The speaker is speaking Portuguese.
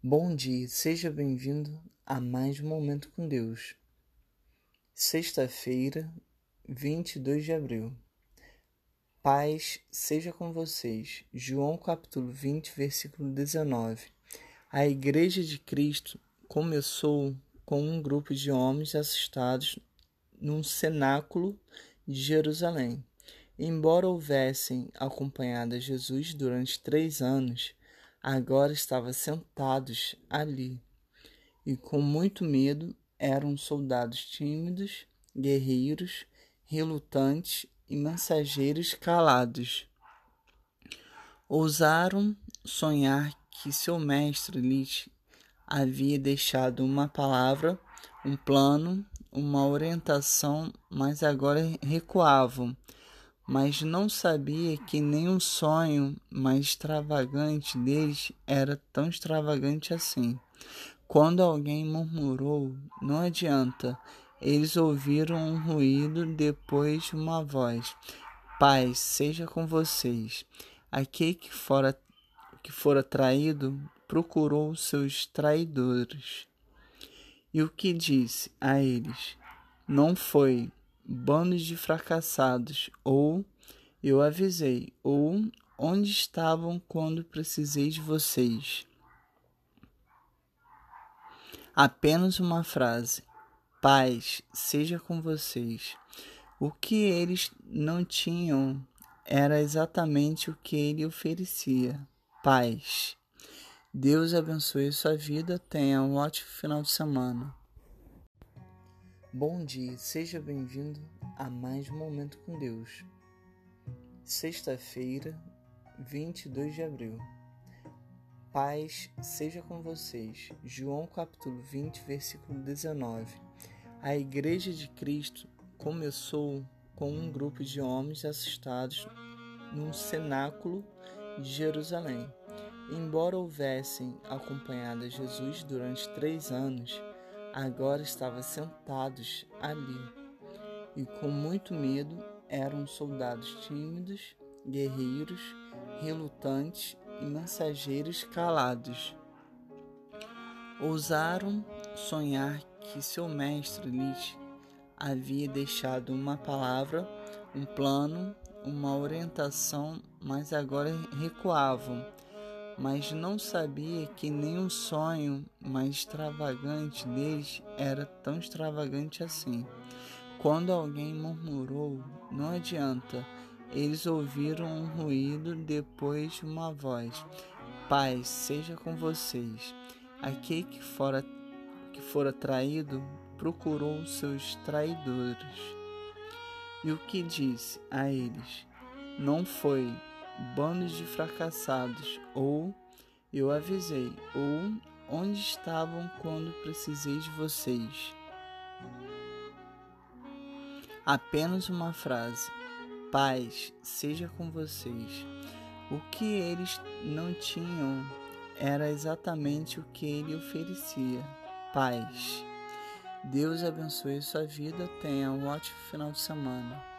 Bom dia, seja bem-vindo a mais um Momento com Deus. Sexta-feira, 22 de abril. Paz seja com vocês. João capítulo 20, versículo 19. A Igreja de Cristo começou com um grupo de homens assustados num cenáculo de Jerusalém. Embora houvessem acompanhado Jesus durante três anos, agora estavam sentados ali e com muito medo eram soldados tímidos, guerreiros, relutantes e mensageiros calados. Ousaram sonhar que seu mestre lhes havia deixado uma palavra, um plano, uma orientação, mas agora recuavam mas não sabia que nenhum sonho mais extravagante deles era tão extravagante assim. Quando alguém murmurou, não adianta. Eles ouviram um ruído, depois uma voz: Paz seja com vocês. Aquele que fora que fora traído procurou seus traidores. E o que disse a eles? Não foi bandos de fracassados, ou eu avisei, ou onde estavam quando precisei de vocês. Apenas uma frase: paz seja com vocês. O que eles não tinham era exatamente o que ele oferecia: paz. Deus abençoe sua vida. Tenha um ótimo final de semana. Bom dia, seja bem-vindo a mais um Momento com Deus. Sexta-feira, 22 de abril. Paz seja com vocês. João capítulo 20, versículo 19. A Igreja de Cristo começou com um grupo de homens assustados num cenáculo de Jerusalém. Embora houvessem acompanhado Jesus durante três anos, agora estavam sentados ali e com muito medo eram soldados tímidos, guerreiros, relutantes e mensageiros calados. Ousaram sonhar que seu mestre lhes havia deixado uma palavra, um plano, uma orientação, mas agora recuavam mas não sabia que nenhum sonho mais extravagante deles era tão extravagante assim. Quando alguém murmurou, não adianta. Eles ouviram um ruído, depois uma voz: Paz seja com vocês. Aquele que fora que fora traído procurou seus traidores. E o que disse a eles? Não foi bandos de fracassados, ou eu avisei, ou onde estavam quando precisei de vocês. Apenas uma frase: paz seja com vocês. O que eles não tinham era exatamente o que ele oferecia: paz. Deus abençoe sua vida. Tenha um ótimo final de semana.